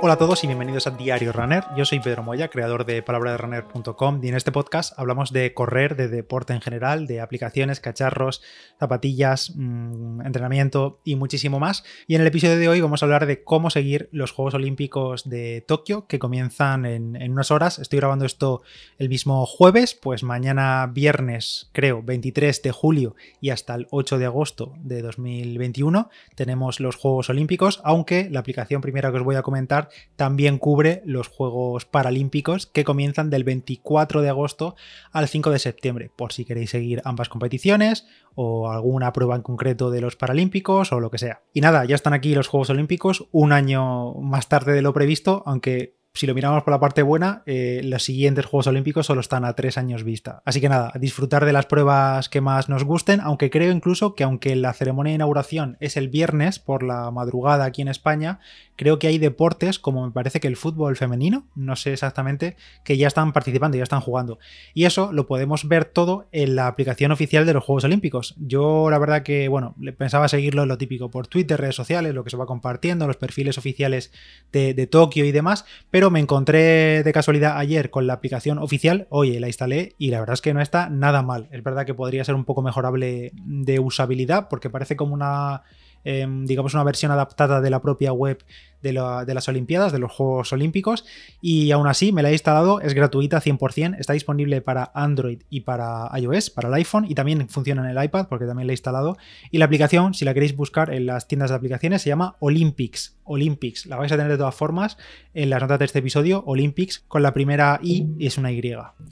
Hola a todos y bienvenidos a Diario Runner. Yo soy Pedro Moya, creador de palabraderunner.com y en este podcast hablamos de correr, de deporte en general, de aplicaciones, cacharros, zapatillas, mmm, entrenamiento y muchísimo más. Y en el episodio de hoy vamos a hablar de cómo seguir los Juegos Olímpicos de Tokio que comienzan en, en unas horas. Estoy grabando esto el mismo jueves, pues mañana viernes, creo, 23 de julio y hasta el 8 de agosto de 2021 tenemos los Juegos Olímpicos, aunque la aplicación primera que os voy a comentar también cubre los Juegos Paralímpicos que comienzan del 24 de agosto al 5 de septiembre, por si queréis seguir ambas competiciones o alguna prueba en concreto de los Paralímpicos o lo que sea. Y nada, ya están aquí los Juegos Olímpicos, un año más tarde de lo previsto, aunque si lo miramos por la parte buena, eh, los siguientes Juegos Olímpicos solo están a tres años vista. Así que nada, disfrutar de las pruebas que más nos gusten, aunque creo incluso que aunque la ceremonia de inauguración es el viernes por la madrugada aquí en España, creo que hay deportes como me parece que el fútbol femenino, no sé exactamente, que ya están participando, ya están jugando. Y eso lo podemos ver todo en la aplicación oficial de los Juegos Olímpicos. Yo la verdad que, bueno, pensaba seguirlo lo típico por Twitter, redes sociales, lo que se va compartiendo, los perfiles oficiales de, de Tokio y demás, pero me encontré de casualidad ayer con la aplicación oficial, oye, la instalé y la verdad es que no está nada mal. Es verdad que podría ser un poco mejorable de usabilidad porque parece como una Em, digamos, una versión adaptada de la propia web de, las Olimpiadas, de los Juegos Olímpicos, y aún así me la he instalado, es gratuita 100%, está disponible para Android y para iOS, para el iPhone, y también funciona en el iPad, porque también la he instalado, y la aplicación, si la queréis buscar en las tiendas de aplicaciones, se llama Olympics, Olympics, la vais a tener de todas formas en las notas de este episodio, Olympics, con la primera I es una Y,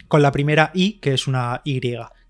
con la primera I que es una Y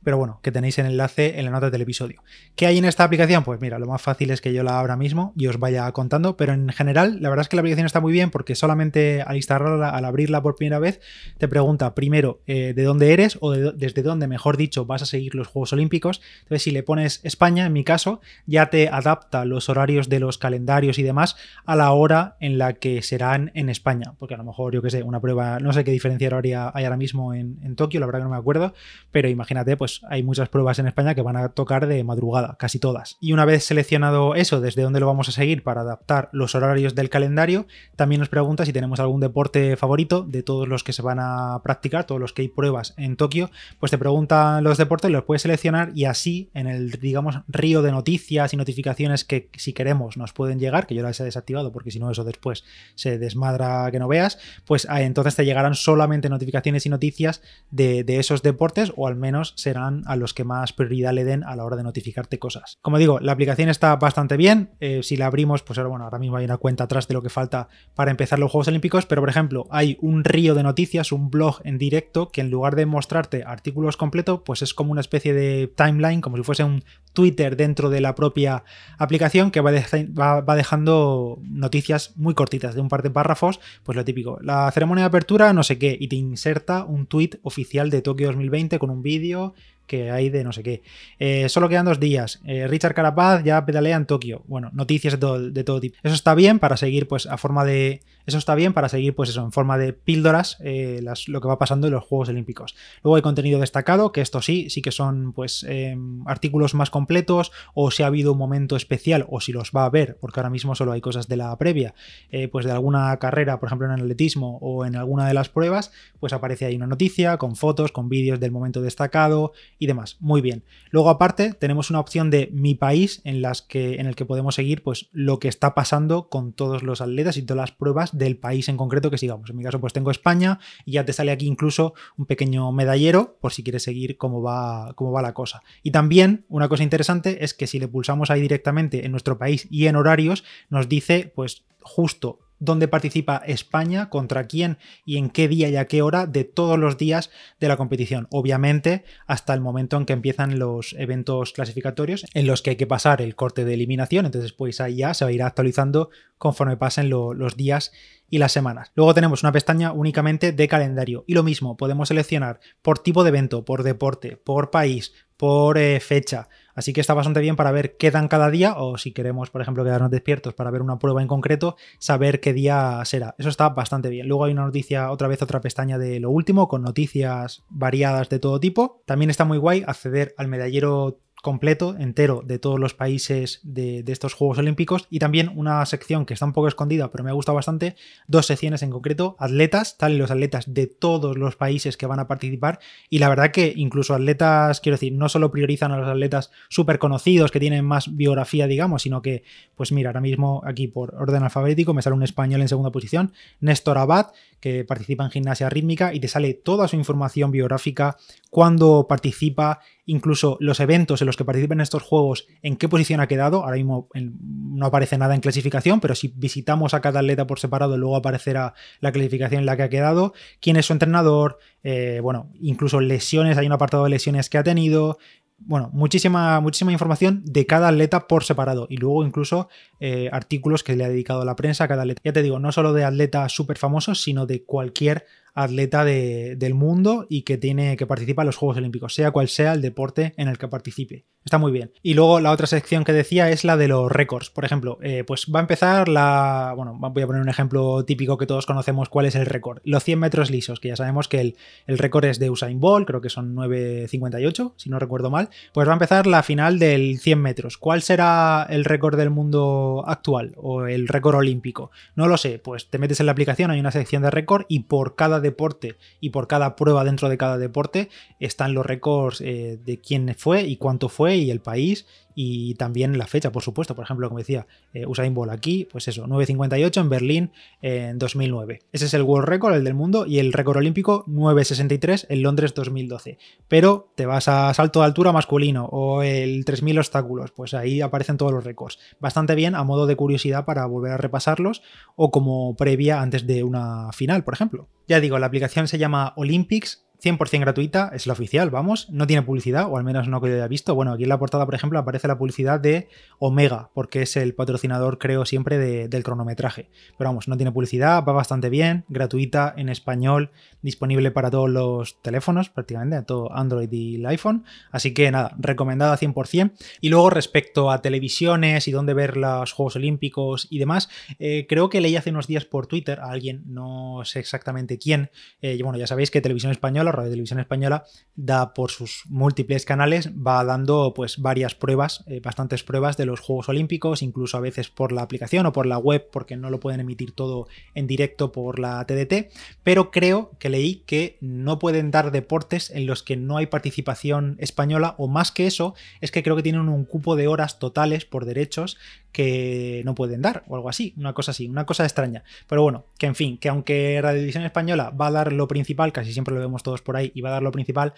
pero bueno, que tenéis el enlace en la nota del episodio. ¿Qué hay en esta aplicación? Pues mira, lo más fácil es que yo la abra mismo y os vaya contando, pero en general la verdad es que la aplicación está muy bien porque solamente al instalarla, al abrirla por primera vez, te pregunta primero eh, de dónde eres o desde dónde, mejor dicho, vas a seguir los Juegos Olímpicos. Entonces, si le pones España, en mi caso, ya te adapta los horarios de los calendarios y demás a la hora en la que serán en España, porque a lo mejor, yo que sé, una prueba, no sé qué diferencia horaria hay ahora mismo en, en Tokio, la verdad que no me acuerdo, pero imagínate, pues hay muchas pruebas en España que van a tocar de madrugada, casi todas. Y una vez seleccionado eso, desde dónde lo vamos a seguir para adaptar los horarios del calendario, también nos pregunta si tenemos algún deporte favorito de todos los que se van a practicar, todos los que hay pruebas en Tokio, pues te preguntan los deportes, los puedes seleccionar y así en el, digamos, río de noticias y notificaciones que si queremos nos pueden llegar, que yo las he desactivado porque si no eso después se desmadra que no veas, pues ah, entonces te llegarán solamente notificaciones y noticias de, de esos deportes o al menos serán a los que más prioridad le den a la hora de notificarte cosas. Como digo, la aplicación está bastante bien. Eh, si la abrimos, pues ahora, bueno, ahora mismo hay una cuenta atrás de lo que falta para empezar los Juegos Olímpicos, pero por ejemplo, hay un río de noticias, un blog en directo que en lugar de mostrarte artículos completos, pues es como una especie de timeline, como si fuese un Twitter dentro de la propia aplicación que va, va dejando noticias muy cortitas, de un par de párrafos, pues lo típico. La ceremonia de apertura, no sé qué, y te inserta un tweet oficial de Tokio 2020 con un vídeo que hay de no sé qué. Eh, solo quedan dos días. Eh, Richard Carapaz ya pedalea en Tokio. Bueno, noticias de todo, de todo, tipo. Eso está bien para seguir, pues, a forma de. Eso está bien para seguir, pues, eso, en forma de píldoras, eh, lo que va pasando en los Juegos Olímpicos. Luego hay contenido destacado, que esto sí, sí que son, pues, em, artículos más completos, o si ha habido un momento especial, o si los va a haber, porque ahora mismo solo hay cosas de la previa, pues de alguna carrera, por ejemplo, en atletismo o en alguna de las pruebas, pues aparece ahí una noticia con fotos, con vídeos del momento destacado y demás. Muy bien. Luego, aparte, tenemos una opción de mi país en, las que, en el que podemos seguir pues, lo que está pasando con todos los atletas y todas las pruebas del país en concreto que sigamos. En mi caso, pues tengo España y ya te sale aquí incluso un pequeño medallero por si quieres seguir cómo va, cómo va la cosa. Y también, una cosa interesante es que si le pulsamos ahí directamente en nuestro país y en horarios, nos dice, pues, justo dónde participa España, contra quién y en qué día y a qué hora de todos los días de la competición. Obviamente hasta el momento en que empiezan los eventos clasificatorios en los que hay que pasar el corte de eliminación. Entonces pues ahí ya se va a ir actualizando conforme pasen los días y las semanas. Luego tenemos una pestaña únicamente de calendario y lo mismo, podemos seleccionar por tipo de evento, por deporte, por país, por eh, fecha. Así que está bastante bien para ver qué dan cada día o si queremos, por ejemplo, quedarnos despiertos para ver una prueba en concreto, saber qué día será. Eso está bastante bien. Luego hay una noticia, otra vez otra pestaña de lo último, con noticias variadas de todo tipo. También está muy guay acceder al medallero completo, entero, de todos los países de, estos Juegos Olímpicos. Y también una sección que está un poco escondida, pero me ha gustado bastante, dos secciones en concreto, atletas, tal y los atletas de todos los países que van a participar. Y la verdad que incluso atletas, quiero decir, no solo priorizan a los atletas súper conocidos que tienen más biografía, digamos, sino que, pues mira, ahora mismo aquí por orden alfabético me sale un español en segunda posición, Néstor Abad, que participa en gimnasia rítmica y te sale toda su información biográfica, cuándo participa, incluso los eventos en los que participen estos juegos, en qué posición ha quedado. Ahora mismo no aparece nada en clasificación, pero si visitamos a cada atleta por separado, luego aparecerá la clasificación en la que ha quedado, quién es su entrenador, eh, bueno, incluso lesiones, hay un apartado de lesiones que ha tenido, bueno, muchísima, muchísima información de cada atleta por separado y luego incluso eh, artículos que le ha dedicado la prensa a cada atleta. Ya te digo, no solo de atletas súper famosos, sino de cualquier atleta del mundo y que tiene que participar en los Juegos Olímpicos, sea cual sea el deporte en el que participe. Está muy bien. Y luego la otra sección que decía es la de los récords. Por ejemplo, eh, pues va a empezar la. Bueno, voy a poner un ejemplo típico que todos conocemos cuál es el récord. Los 100 metros lisos, que ya sabemos que el, el récord es de Usain Bolt, creo que son 9.58, si no recuerdo mal. Pues va a empezar la final del 100 metros. ¿Cuál será el récord del mundo actual o el récord olímpico? No lo sé. Pues te metes en la aplicación, hay una sección de récord y por cada deporte y por cada prueba dentro de cada deporte están los récords eh, de quién fue y cuánto fue y el país y también la fecha, por supuesto. Por ejemplo, como decía, eh, Usain Bolt aquí, pues eso, 9.58 en Berlín en 2009. Ese es el World Record, el del mundo, y el récord olímpico 9.63 en Londres 2012. Pero te vas a salto de altura masculino o el 3.000 obstáculos, pues ahí aparecen todos los récords. Bastante bien a modo de curiosidad para volver a repasarlos o como previa antes de una final, por ejemplo. Ya digo, la aplicación se llama Olympics 100% gratuita, es la oficial, vamos, no tiene publicidad, o al menos no que yo haya visto. Bueno, aquí en la portada, por ejemplo, aparece la publicidad de Omega, porque es el patrocinador, creo, siempre del cronometraje. Pero vamos, no tiene publicidad, va bastante bien, gratuita, en español, disponible para todos los teléfonos, prácticamente, todo Android y el iPhone. Así que nada, recomendada 100%. Y luego, respecto a televisiones y dónde ver los Juegos Olímpicos y demás, eh, creo que leí hace unos días por Twitter a alguien, no sé exactamente quién, eh, bueno, ya sabéis que Televisión Española la Radio Televisión Española, da por sus múltiples canales, va dando pues varias pruebas, eh, bastantes pruebas de los Juegos Olímpicos, incluso a veces por la aplicación o por la web, porque no lo pueden emitir todo en directo por la TDT, pero creo que leí que no pueden dar deportes en los que no hay participación española, o más que eso, es que creo que tienen un cupo de horas totales por derechos que no pueden dar, o algo así, una cosa así, una cosa extraña. Pero bueno, que en fin, que aunque Radio Televisión Española va a dar lo principal, casi siempre lo vemos todos por ahí y va a dar lo principal.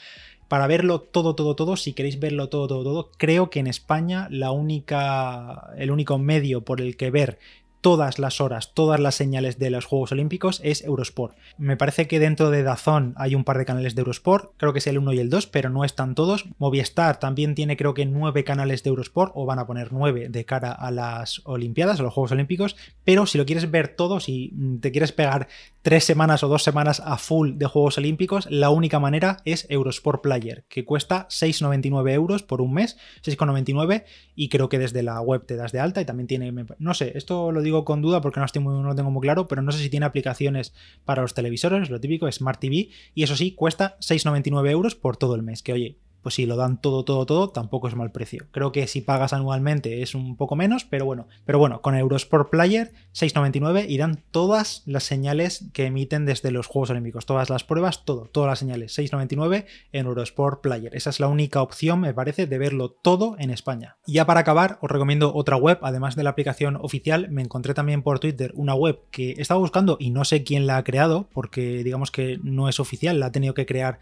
Para verlo todo, todo, todo, si queréis verlo todo, todo, todo, creo que en España la única, el único medio por el que ver todas las horas, todas las señales de los Juegos Olímpicos es Eurosport. Me parece que dentro de Dazón hay un par de canales de Eurosport, creo que es el 1 y el 2, pero no están todos. Movistar también tiene creo que 9 canales de Eurosport, o van a poner 9 de cara a las Olimpiadas, a los Juegos Olímpicos, pero si lo quieres ver todo, si te quieres pegar 3 semanas o 2 semanas a full de Juegos Olímpicos, la única manera es Eurosport Player, que cuesta 6,99 euros por un mes, 6,99 y creo que desde la web te das de alta y también tiene, no sé, esto lo digo con duda porque no, estoy muy, no lo tengo muy claro, pero no sé si tiene aplicaciones para los televisores, lo típico, Smart TV, y eso sí, cuesta 6,99 euros por todo el mes, que oye, pues si lo dan todo, todo, todo, tampoco es mal precio. Creo que si pagas anualmente es un poco menos, pero bueno, pero bueno, con Eurosport Player 6.99 y dan todas las señales que emiten desde los Juegos Olímpicos, todas las pruebas, todo, todas las señales 6.99 en Eurosport Player. Esa es la única opción, me parece, de verlo todo en España. Y ya para acabar, os recomiendo otra web, además de la aplicación oficial, me encontré también por Twitter una web que estaba buscando y no sé quién la ha creado, porque digamos que no es oficial, la ha tenido que crear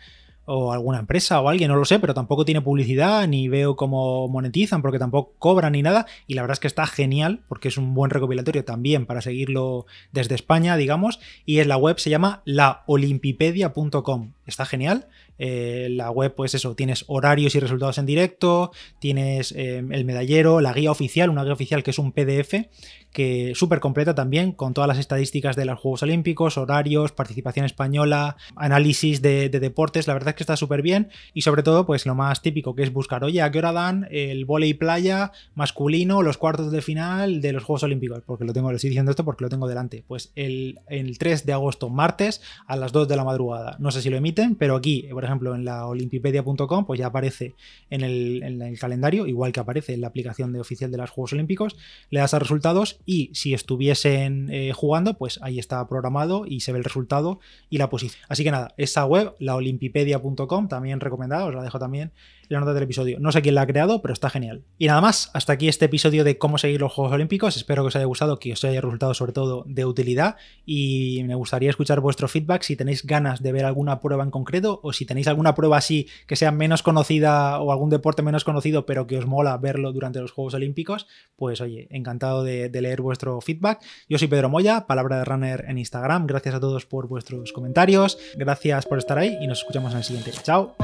o alguna empresa o alguien, no lo sé, pero tampoco tiene publicidad, ni veo cómo monetizan, porque tampoco cobran ni nada, y la verdad es que está genial, porque es un buen recopilatorio también para seguirlo desde España, digamos, y en la web se llama laolimpipedia.com. Está genial, eh, la web, pues eso, tienes horarios y resultados en directo, tienes eh, el medallero, la guía oficial, una guía oficial que es un PDF, que súper completa también, con todas las estadísticas de los Juegos Olímpicos, horarios, participación española, análisis de, deportes, la verdad es que está súper bien, y sobre todo, pues lo más típico que es buscar, oye, ¿a qué hora dan el volei playa masculino, los cuartos de final de los Juegos Olímpicos? Porque lo tengo, le estoy diciendo esto porque lo tengo delante. Pues el, el 3 de agosto, martes, a las 2 de la madrugada. No sé si lo emite pero aquí, por ejemplo, en la olimpipedia.com, pues ya aparece en el, en calendario, igual que aparece en la aplicación de oficial de los Juegos Olímpicos, le das a resultados y si estuviesen eh, jugando, pues ahí está programado y se ve el resultado y la posición. Así que nada, esa web, la olimpipedia.com, también recomendada, os la dejo también la nota del episodio. No sé quién la ha creado, pero está genial. Y nada más, hasta aquí este episodio de cómo seguir los Juegos Olímpicos. Espero que os haya gustado, que os haya resultado sobre todo de utilidad y me gustaría escuchar vuestro feedback si tenéis ganas de ver alguna prueba en concreto o si tenéis alguna prueba así que sea menos conocida o algún deporte menos conocido pero que os mola verlo durante los Juegos Olímpicos, pues oye, encantado de, de leer vuestro feedback. Yo soy Pedro Moya, palabra de runner en Instagram. Gracias a todos por vuestros comentarios, gracias por estar ahí y nos escuchamos en el siguiente. Chao.